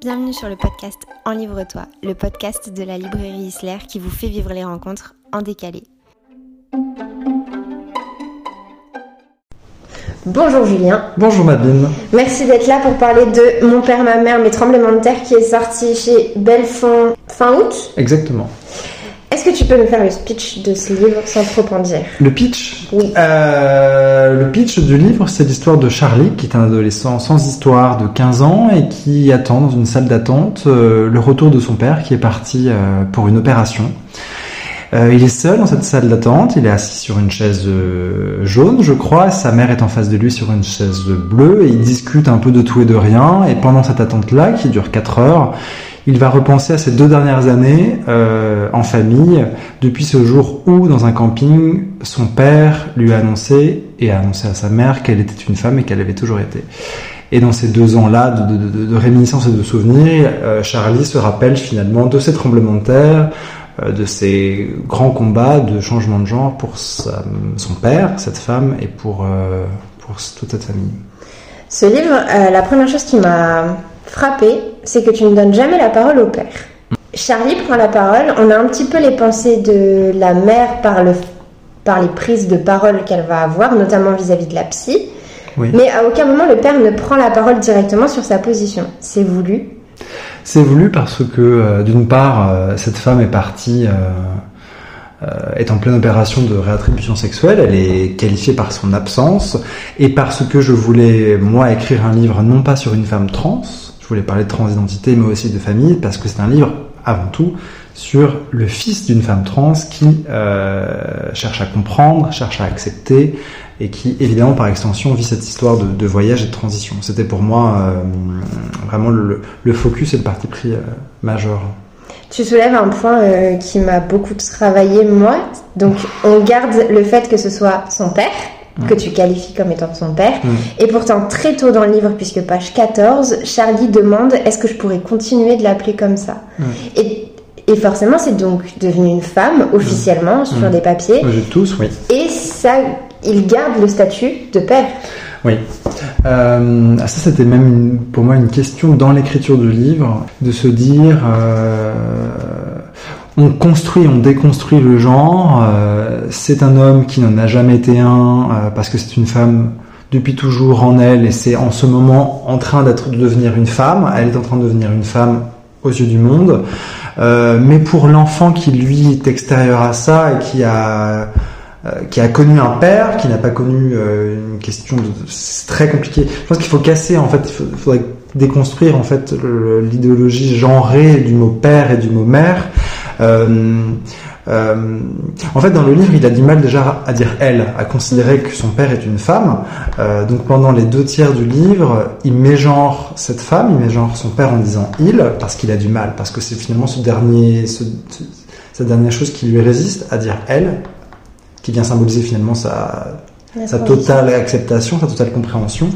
Bienvenue sur le podcast Enlivre-toi, le podcast de la librairie Isler qui vous fait vivre les rencontres en décalé. Bonjour Julien. Bonjour Madeleine. Merci d'être là pour parler de Mon père, ma mère, mes tremblements de terre qui est sorti chez Belfond fin août. Exactement. Est-ce que tu peux nous faire le speech de ce livre sans trop en dire? Le pitch? Oui. Euh, le pitch du livre, c'est l'histoire de Charlie, qui est un adolescent sans histoire de 15 ans et qui attend dans une salle d'attente euh, le retour de son père qui est parti euh, pour une opération. Euh, il est seul dans cette salle d'attente, il est assis sur une chaise euh, jaune, je crois, sa mère est en face de lui sur une chaise bleue, et ils discutent un peu de tout et de rien, et pendant cette attente-là, qui dure 4 heures, il va repenser à ces deux dernières années euh, en famille, depuis ce jour où, dans un camping, son père lui a annoncé et a annoncé à sa mère qu'elle était une femme et qu'elle avait toujours été. Et dans ces deux ans-là de, de, réminiscence et de souvenirs, euh, Charlie se rappelle finalement de ces tremblements de terre, euh, de ces grands combats de changement de genre pour sa, son père, cette femme, et pour, pour toute cette famille. Ce livre, la première chose qui m'a frappé, c'est que tu ne donnes jamais la parole au père. Charlie prend la parole, on a un petit peu les pensées de la mère par, le, par les prises de parole qu'elle va avoir, notamment vis-à-vis de la psy. Oui. Mais à aucun moment le père ne prend la parole directement sur sa position. C'est voulu. C'est voulu parce que, euh, d'une part, euh, cette femme est partie, euh, est en pleine opération de réattribution sexuelle, elle est qualifiée par son absence, et parce que je voulais, moi, écrire un livre non pas sur une femme trans, voulais parler de transidentité, mais aussi de famille, parce que c'est un livre, avant tout, sur le fils d'une femme trans qui cherche à comprendre, cherche à accepter, et qui évidemment par extension vit cette histoire de, voyage et de transition. C'était pour moi euh, vraiment le, focus et le parti pris euh, majeur. Tu soulèves un point euh, qui m'a beaucoup travaillé moi. Donc on garde le fait que ce soit son père, mmh. que tu qualifies comme étant son père. Mmh. Et pourtant très tôt dans le livre, puisque page 14, Charlie demande est-ce que je pourrais continuer de l'appeler comme ça et, et forcément c'est donc devenu une femme officiellement sur des papiers. De tous, oui. Et ça il garde le statut de père. Oui. Euh, ça, c'était même une, pour moi une question dans l'écriture du livre, de se dire, euh, on construit, on déconstruit le genre. Euh, c'est un homme qui n'en a jamais été un euh, parce que c'est une femme depuis toujours en elle et c'est en ce moment en train de devenir une femme. Elle est en train de devenir une femme aux yeux du monde. Euh, mais pour l'enfant qui lui est extérieur à ça et qui a connu un père, qui n'a pas connu une question très compliqué. Je pense qu'il faut casser en fait, il faudrait déconstruire en fait l'idéologie genrée du mot père et du mot mère. Euh, euh, en fait, dans le livre, il a du mal déjà à dire elle, à considérer que son père est une femme. Euh, donc pendant les deux tiers du livre, il mégenre cette femme, il mégenre son père en disant il, parce qu'il a du mal, parce que c'est finalement ce dernier, ce, cette dernière chose qui lui résiste à dire elle, qui vient symboliser finalement sa, sa totale acceptation, sa totale compréhension.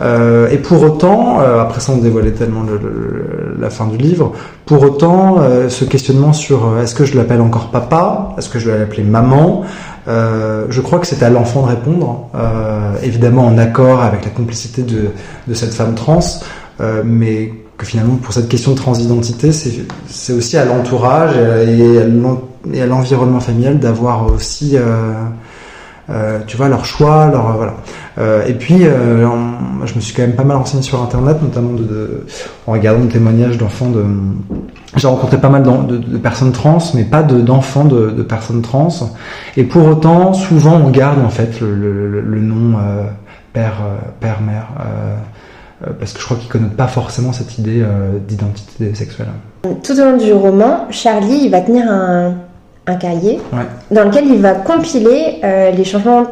Euh, et pour autant, euh, après ça on dévoilait tellement le, le, la fin du livre, pour autant euh, ce questionnement sur euh, est-ce que je l'appelle encore papa, est-ce que je dois l'appeler maman, euh, je crois que c'est à l'enfant de répondre, euh, évidemment en accord avec la complicité de, de cette femme trans, mais que finalement pour cette question de transidentité, c'est aussi à l'entourage et à l'environnement familial d'avoir aussi euh, tu vois leur choix, leur euh, voilà. Euh, et puis, je me suis quand même pas mal renseigné sur internet, notamment en regardant des témoignages d'enfants de. J'ai rencontré pas mal de, personnes trans, mais pas d'enfants de, personnes trans. Et pour autant, souvent, on garde en fait le, nom père, père, mère. parce que je crois qu'ils connaissent pas forcément cette idée d'identité sexuelle. Tout au long du roman, Charlie va tenir un un cahier ouais. dans lequel il va compiler euh, les changements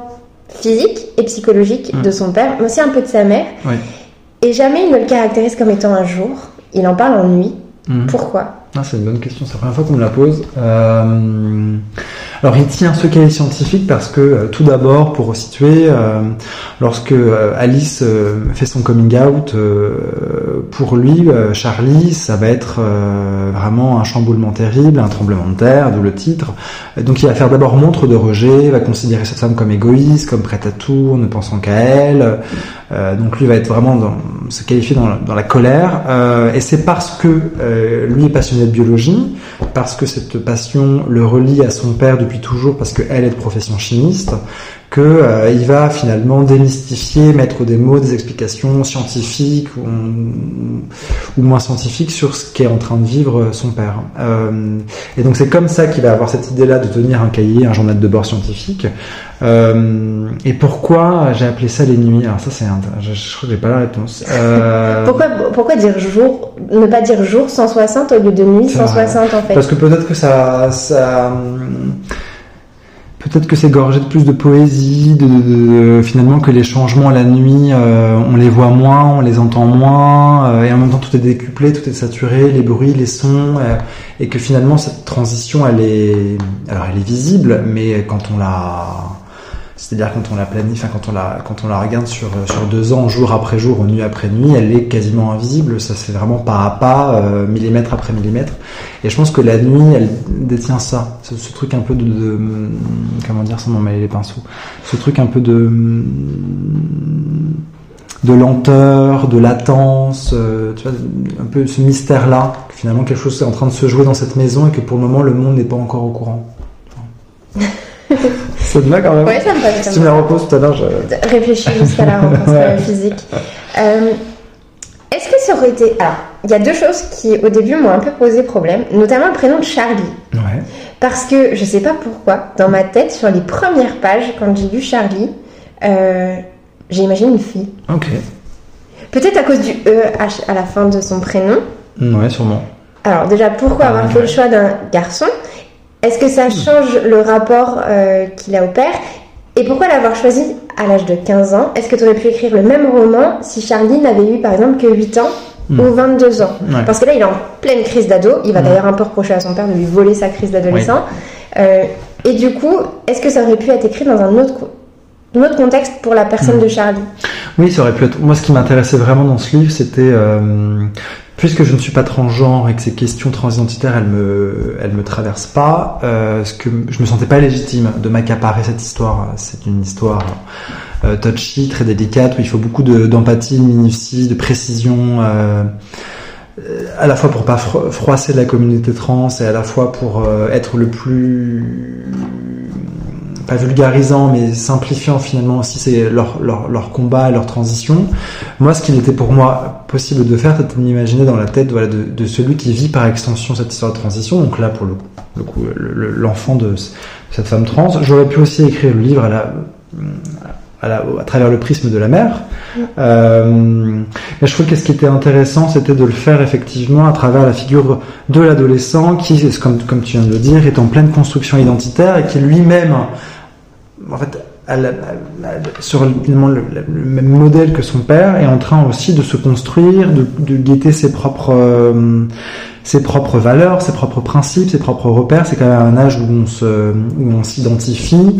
physiques et psychologiques mmh. de son père, mais aussi un peu de sa mère. Ouais. Et jamais il ne le caractérise comme étant un jour. Il en parle en nuit. Mmh. Pourquoi? Ah, C'est une bonne question. C'est la première fois qu'on me la pose. Euh... Alors il tient ce cahier scientifique parce que euh, tout d'abord, pour resituer, euh, lorsque euh, Alice fait son coming out, pour lui, Charlie, ça va être vraiment un chamboulement terrible, un tremblement de terre, d'où le titre. Donc il va faire d'abord montre de rejet, va considérer cette femme comme égoïste, comme prête à tout, ne pensant qu'à elle. donc lui va être vraiment se qualifier dans la, dans la colère. et c'est parce que lui est passionné de biologie, parce que cette passion le relie à son père toujours, parce qu'elle est de profession chimiste, que euh, il va finalement démystifier, mettre des mots, des explications scientifiques ou, ou moins scientifiques sur ce qu'est en train de vivre son père. Euh, et donc c'est comme ça qu'il va avoir cette idée-là de tenir un cahier, un journal de bord scientifique. Euh, et pourquoi j'ai appelé ça les nuits Alors ça c'est un, je, je crois que j'ai pas la réponse. Euh, pourquoi pourquoi dire jour, ne pas dire jour 160 au lieu de nuit 160 en fait? Parce que peut-être que ça ça Peut-être que c'est gorgé de plus de poésie, de, finalement que les changements la nuit, euh, on les voit moins, on les entend moins, euh, et en même temps tout est décuplé, tout est saturé, les bruits, les sons, euh, et que finalement cette transition, elle est, alors elle est visible, mais quand on la, c'est-à-dire quand on la planifie, enfin quand on la, quand on la regarde sur, sur deux ans, jour après jour, nuit après nuit, elle est quasiment invisible. Ça fait vraiment pas à pas, euh, millimètre après millimètre. Et je pense que la nuit, elle détient ça, ce, truc un peu de, de, comment dire sans m'en mêler les pinceaux, ce truc un peu de de lenteur, de latence, euh, tu vois, un peu ce mystère-là, finalement quelque chose est en train de se jouer dans cette maison et que pour le moment le monde n'est pas encore au courant. Ça te va quand même Oui, ça me va. Si tu me la reposes tout à l'heure, je... Réfléchis jusqu'à la réponse physique. Euh, Est-ce que ça aurait été... Alors, il y a deux choses qui, au début, m'ont un peu posé problème, notamment le prénom de Charlie. Ouais. Parce que, je sais pas pourquoi, dans ma tête, sur les premières pages, quand j'ai lu Charlie, euh, j'ai imaginé une fille. Ok. Peut-être à cause du EH à la fin de son prénom. Ouais, sûrement. Alors déjà, pourquoi avoir Ah, fait le choix d'un garçon? Est-ce que ça change le rapport euh, qu'il a au père? Et pourquoi l'avoir choisi à l'âge de 15 ans? Est-ce que tu aurais pu écrire le même roman si Charlie n'avait eu par exemple que 8 ans Hmm. ou 22 ans? Ouais. Parce que là, il est en pleine crise d'ado. Il va d'ailleurs un peu reprocher à son père de lui voler sa crise d'adolescent. Euh, et du coup, est-ce que ça aurait pu être écrit dans un autre, co- un autre contexte pour la personne Hmm. de Charlie? Oui, ça aurait pu être. Moi, ce qui m'intéressait vraiment dans ce livre, c'était euh, puisque je ne suis pas transgenre et que ces questions transidentitaires, elles me, elles me traversent pas. Euh, ce je me sentais pas légitime de m'accaparer cette histoire. C'est une histoire euh, touchy, très délicate, où il faut beaucoup de- d'empathie, de minutie, de précision. euh, à la fois pour pas fro- froisser la communauté trans et à la fois pour être le plus pas vulgarisant mais simplifiant finalement aussi c'est leur, leur, leur combat leur transition. Moi ce qu'il était pour moi possible de faire c'était de m'imaginer dans la tête voilà, de, de celui qui vit par extension cette histoire de transition. Donc là pour le, le coup le- le- l'enfant de cette femme trans. J'aurais pu aussi écrire le livre à la à, la- à travers le prisme de la mère. Euh, mais je trouve que ce qui était intéressant, c'était de le faire effectivement à travers la figure de l'adolescent qui, comme, comme tu viens de le dire, est en pleine construction identitaire et qui lui-même, en fait, sur le, même modèle que son père, est en train aussi de se construire, de, guetter ses propres, euh, ses propres valeurs, ses propres principes, ses propres repères. C'est quand même un âge où on s'identifie,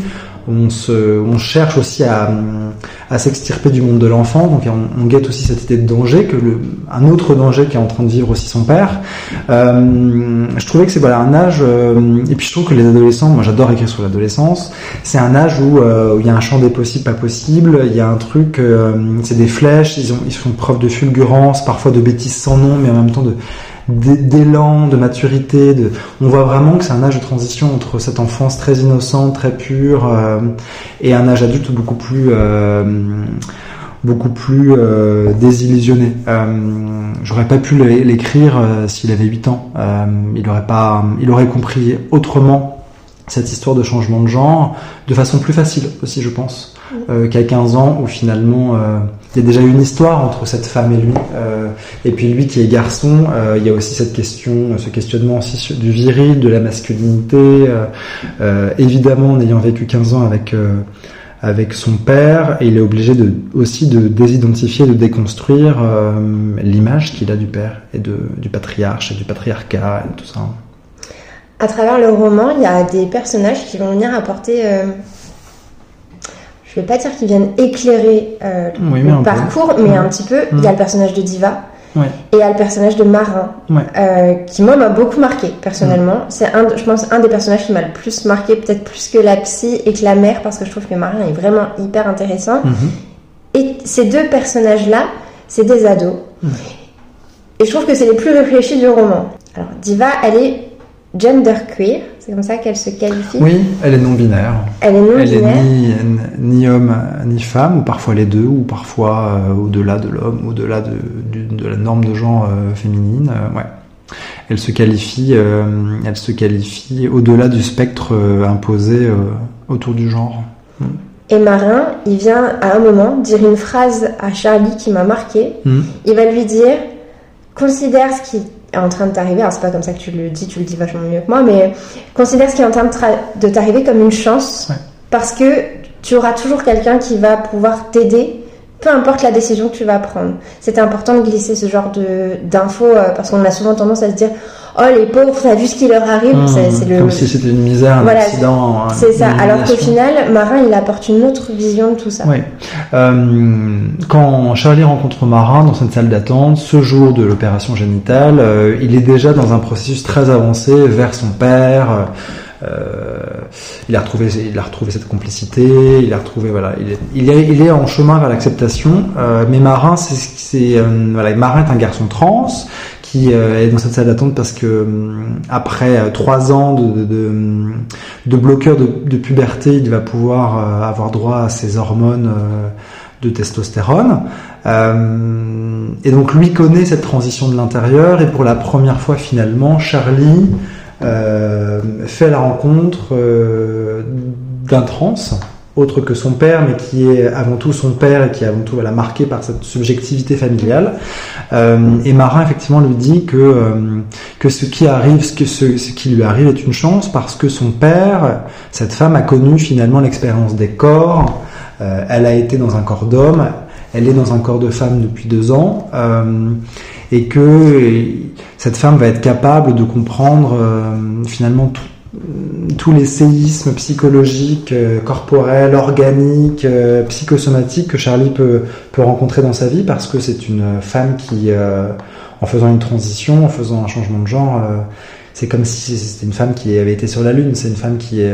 on cherche aussi à, s'extirper du monde de l'enfant. Donc on, guette aussi cette idée de danger, que un autre danger qui est en train de vivre aussi son père. Euh, je trouvais que c'est voilà un âge. euh, et puis je trouve que les adolescents, moi j'adore écrire sur l'adolescence. C'est un âge où, euh, il y a un champ des possibles, pas possible. Il y a un truc, c'est des flèches. Ils ont, ils font preuve de fulgurance, parfois de bêtises sans nom, mais en même temps de d'élan, de maturité. On voit vraiment que c'est un âge de transition entre cette enfance très innocente, très pure, euh, et un âge adulte beaucoup plus, euh, beaucoup plus euh, désillusionné. J'aurais pas pu l'é- l'écrire s'il avait 8 ans. Il pas, il aurait compris autrement cette histoire de changement de genre de façon plus facile aussi, je pense, euh, qu'à 15 ans où finalement euh, il y a déjà une histoire entre cette femme et lui, euh, et puis lui qui est garçon, il y a aussi cette question, ce questionnement aussi du viril, de la masculinité, évidemment en ayant vécu 15 ans avec avec son père, il est obligé aussi de désidentifier, de déconstruire l'image qu'il a du père et de, du patriarche et du patriarcat tout ça. À travers le roman, il y a des personnages qui vont venir apporter. Je vais pas dire qu'ils viennent éclairer euh, Oui, le peu. parcours, mais Ouais. un petit peu. Il y a le personnage de Diva Ouais. et il y a le personnage de Marin, euh, qui moi m'a beaucoup marqué personnellement. C'est un, je pense, un des personnages qui m'a le plus marqué, peut-être plus que la psy et que la mère, parce que je trouve que Marin est vraiment hyper intéressant. Mhm. Et ces deux personnages-là, c'est des ados. Et je trouve que c'est les plus réfléchis du roman. Alors, Diva, elle est genderqueer, c'est comme ça qu'elle se qualifie. Oui, elle est non-binaire. Elle est non-binaire. Elle est ni, ni, homme ni femme, ou parfois les deux, ou parfois euh, au-delà de l'homme, au-delà de, de, de, la norme de genre euh, féminine. Euh, ouais. Elle se qualifie, elle se qualifie au-delà du spectre imposé autour du genre. Mm. Et Marin, il vient à un moment dire une phrase à Charlie qui m'a marqué. Mm. Il va lui dire considère ce qui est en train de t'arriver, alors c'est pas comme ça que tu le dis, tu le dis vachement mieux que moi, mais considère ce qui est en train de, de t'arriver comme une chance, ouais. parce que tu auras toujours quelqu'un qui va pouvoir t'aider, peu importe la décision que tu vas prendre. C'est important de glisser ce genre d'infos, euh, parce qu'on a souvent tendance à se dire, oh les pauvres, t'as vu ce qui leur arrive mmh, c'est, le... Comme si c'était une misère, un voilà, accident. C'est ça, alors qu'au final, Marin, il apporte une autre vision de tout ça. Oui. Euh, quand Charlie rencontre Marin dans cette salle d'attente, ce jour de l'opération génitale, euh, il est déjà dans un processus très avancé vers son père. Euh, il a retrouvé, il a retrouvé cette complicité, il a retrouvé, voilà, il est, il est, il est en chemin vers l'acceptation. Euh, mais Marin, c'est, c'est, voilà, Marin est un garçon trans qui euh, est dans cette salle d'attente parce que euh, après euh, trois ans de, de, de bloqueur de, de, puberté, il va pouvoir avoir droit à ses hormones de testostérone. et donc lui connaît cette transition de l'intérieur et pour la première fois finalement, Charlie fait la rencontre d'un trans autre que son père, mais qui est avant tout son père et qui avant tout voilà, marqué par cette subjectivité familiale. Euh, et Marin effectivement lui dit que euh, que ce qui arrive, ce que ce, qui lui arrive est une chance parce que son père, cette femme a connu finalement l'expérience des corps. Euh, elle a été dans un corps d'homme, elle est dans un corps de femme depuis deux ans, euh, et que cette femme va être capable de comprendre euh, finalement tout tous les séismes psychologiques, euh, corporels, organiques, euh, psychosomatiques que Charlie peut, peut rencontrer dans sa vie parce que c'est une femme qui, euh, en faisant une transition, en faisant un changement de genre, c'est comme si c'était une femme qui avait été sur la lune. C'est une femme qui est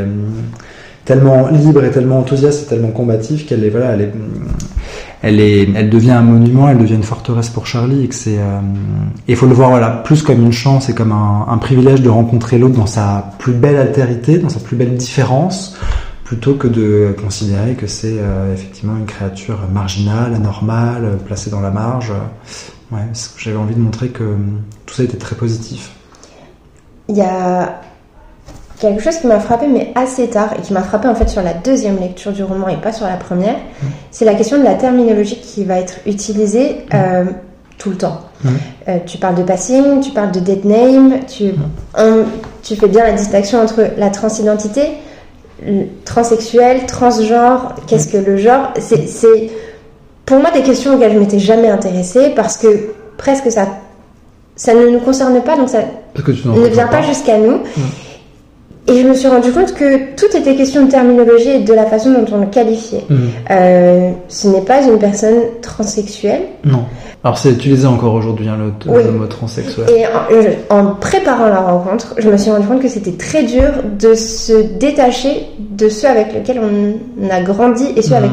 tellement libre et tellement enthousiaste et tellement combative qu'elle est voilà, elle est, elle est, elle devient un monument, elle devient une forteresse pour Charlie et euh, il faut le voir voilà plus comme une chance et comme un, privilège de rencontrer l'autre dans sa plus belle altérité, dans sa plus belle différence, plutôt que de considérer que c'est euh, effectivement une créature marginale, anormale, placée dans la marge. Ouais, j'avais envie de montrer que tout ça était très positif. Il y a quelque chose qui m'a frappé, mais assez tard, et qui m'a frappé en fait sur la deuxième lecture du roman et pas sur la première, mmh. c'est la question de la terminologie qui va être utilisée mmh. euh, tout le temps. Mmh. Euh, tu parles de passing, tu parles de dead name, tu, on, tu fais bien la distinction entre la transidentité, transsexuel, transgenre, qu'est-ce que le genre C'est pour moi des questions auxquelles je m'étais jamais intéressée parce que presque ça, ça ne nous concerne pas, donc ça ne vient pas, pas jusqu'à nous. Et je me suis rendu compte que tout était question de terminologie et de la façon dont on le qualifiait. Mmh. Euh, ce n'est pas une personne transsexuelle. Non. Alors c'est utilisé encore aujourd'hui hein, le, oui. le, mot transsexuel. Et en, en, préparant la rencontre, je me suis rendu compte que c'était très dur de se détacher de ceux avec lesquels on a grandi et ceux mmh. avec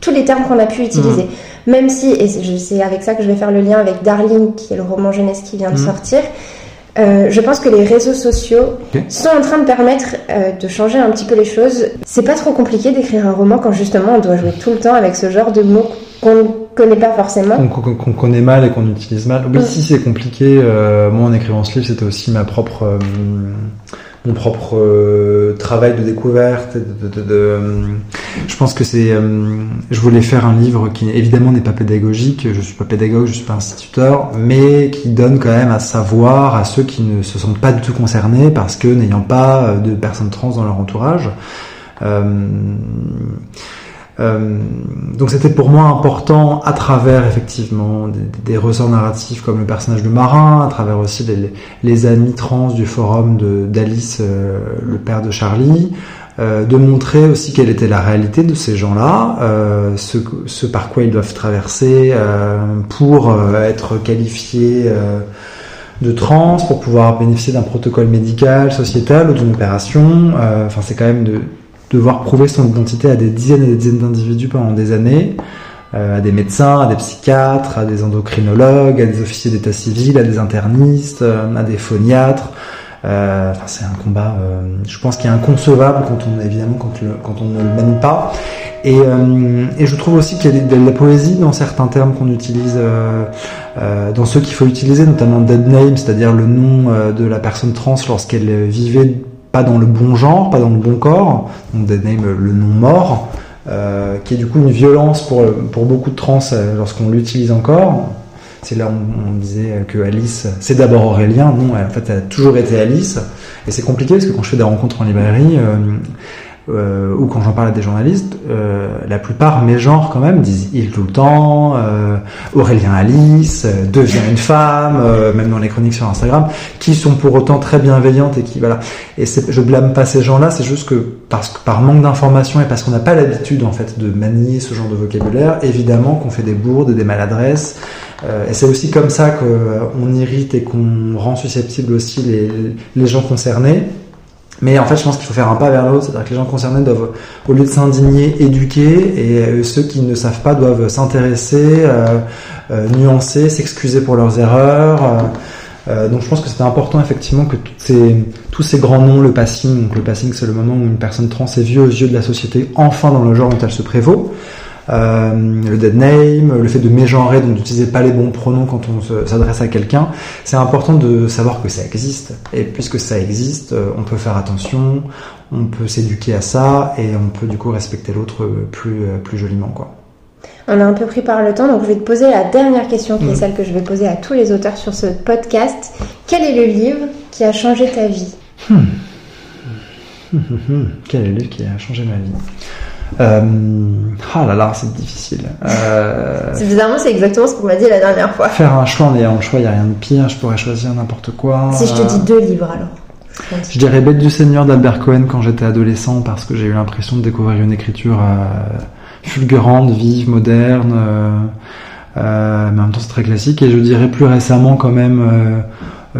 tous les termes qu'on a pu utiliser. Mmh. Même si, et c'est avec ça que je vais faire le lien avec Darling, qui est le roman jeunesse qui vient de sortir, euh, je pense que les réseaux sociaux okay. sont en train de permettre euh, de changer un petit peu les choses. C'est pas trop compliqué d'écrire un roman quand justement on doit jouer tout le temps avec ce genre de mots qu'on ne connaît pas forcément. Qu'on qu connaît mal et qu'on utilise mal. Oui, mm. si c'est compliqué. Euh, moi, en écrivant ce livre, c'était aussi ma propre mon propre euh, travail de découverte. De, de, de, de je pense que c'est. Euh, je voulais faire un livre qui évidemment n'est pas pédagogique. Je suis pas pédagogue, je suis pas instituteur, mais qui donne quand même à savoir à ceux qui ne se sentent pas du tout concernés parce que n'ayant pas de personnes trans dans leur entourage. Euh, euh, donc c'était pour moi important à travers effectivement des, ressorts narratifs comme le personnage de Marin, à travers aussi les, amis trans du forum d'Alice, euh, le père de Charlie, euh, de montrer aussi quelle était la réalité de ces gens-là, euh, ce, ce, par quoi ils doivent traverser pour être qualifiés de trans, pour pouvoir bénéficier d'un protocole médical, sociétal ou d'une opération. Enfin c'est quand même de devoir prouver son identité à des dizaines et des dizaines d'individus pendant des années. à des médecins, à des psychiatres, à des endocrinologues, à des officiers d'état civil, à des internistes, à des phoniatres. Euh, enfin, c'est un combat, euh, je pense, qui est inconcevable quand on, évidemment, quand, quand on ne le mène pas. Et, euh, et je trouve aussi qu'il y a de, la poésie dans certains termes qu'on utilise, dans ceux qu'il faut utiliser, notamment dead name, c'est-à-dire le nom de la personne trans lorsqu'elle vivait pas dans le bon genre, pas dans le bon corps. Donc dead name, le nom mort. Euh, qui est du coup une violence pour, pour beaucoup de trans lorsqu'on l'utilise encore. C'est là où on disait que Alice, c'est d'abord Aurélien. Non, en fait, elle a toujours été Alice. Et c'est compliqué parce que quand je fais des rencontres en librairie, euh, euh, ou quand j'en parle à des journalistes, euh, la plupart mes genres quand même disent il tout le temps, euh, Aurélien Alice, devient une femme, même dans les chroniques sur Instagram, qui sont pour autant très bienveillantes et qui voilà. Et je blâme pas ces gens-là, c'est juste que parce par manque d'information et parce qu'on n'a pas l'habitude en fait de manier ce genre de vocabulaire, évidemment qu'on fait des bourdes, des maladresses. et c'est aussi comme ça qu'on irrite et qu'on rend susceptible aussi les, les gens concernés. Mais en fait, je pense qu'il faut faire un pas vers l'autre, c'est-à-dire que les gens concernés doivent, au lieu de s'indigner, éduquer, et euh, ceux qui ne savent pas doivent s'intéresser, euh, euh, nuancer, s'excuser pour leurs erreurs. Euh, donc je pense que c'est important effectivement que tous ces grands noms, le passing, donc le passing c'est le moment où une personne trans est vue aux yeux de la société, enfin dans le genre dont elle se prévaut. Euh, le dead name, le fait de mégenrer, donc d'utiliser pas les bons pronoms quand on s'adresse à quelqu'un, c'est important de savoir que ça existe. Et puisque ça existe, euh, on peut faire attention, on peut s'éduquer à ça et on peut du coup respecter l'autre plus, euh, plus joliment quoi. On a un peu pris par le temps, donc je vais te poser la dernière question qui est mm. celle que je vais poser à tous les auteurs sur ce podcast. Quel est le livre qui a changé ta vie? Hmm. Quel est le livre qui a changé ma vie? Euh, ah là là, c'est difficile. Euh, bizarrement, c'est exactement ce qu'on m'a dit la dernière fois. Faire un choix en ayant le choix, il n'y a rien de pire. Je pourrais choisir n'importe quoi. Si je te dis deux livres alors je dirais Bête du Seigneur d'Albert Cohen quand j'étais adolescent parce que j'ai eu l'impression de découvrir une écriture euh, fulgurante, vive, moderne, euh, euh, mais en même temps c'est très classique. Et je dirais plus récemment quand même euh,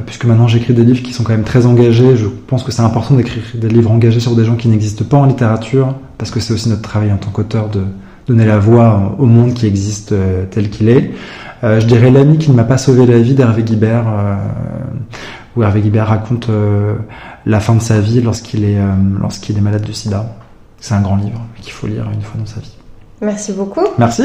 puisque maintenant j'écris des livres qui sont quand même très engagés. Je pense que c'est important d'écrire des livres engagés sur des gens qui n'existent pas en littérature, parce que c'est aussi notre travail en tant qu'auteur de donner la voix au monde qui existe euh, tel qu'il est. Euh, je dirais L'ami qui ne m'a pas sauvé la vie d'Hervé Guibert, où Hervé Guibert raconte la fin de sa vie lorsqu'il est, lorsqu'il est malade du sida. C'est un grand livre qu'il faut lire une fois dans sa vie. Merci beaucoup. Merci.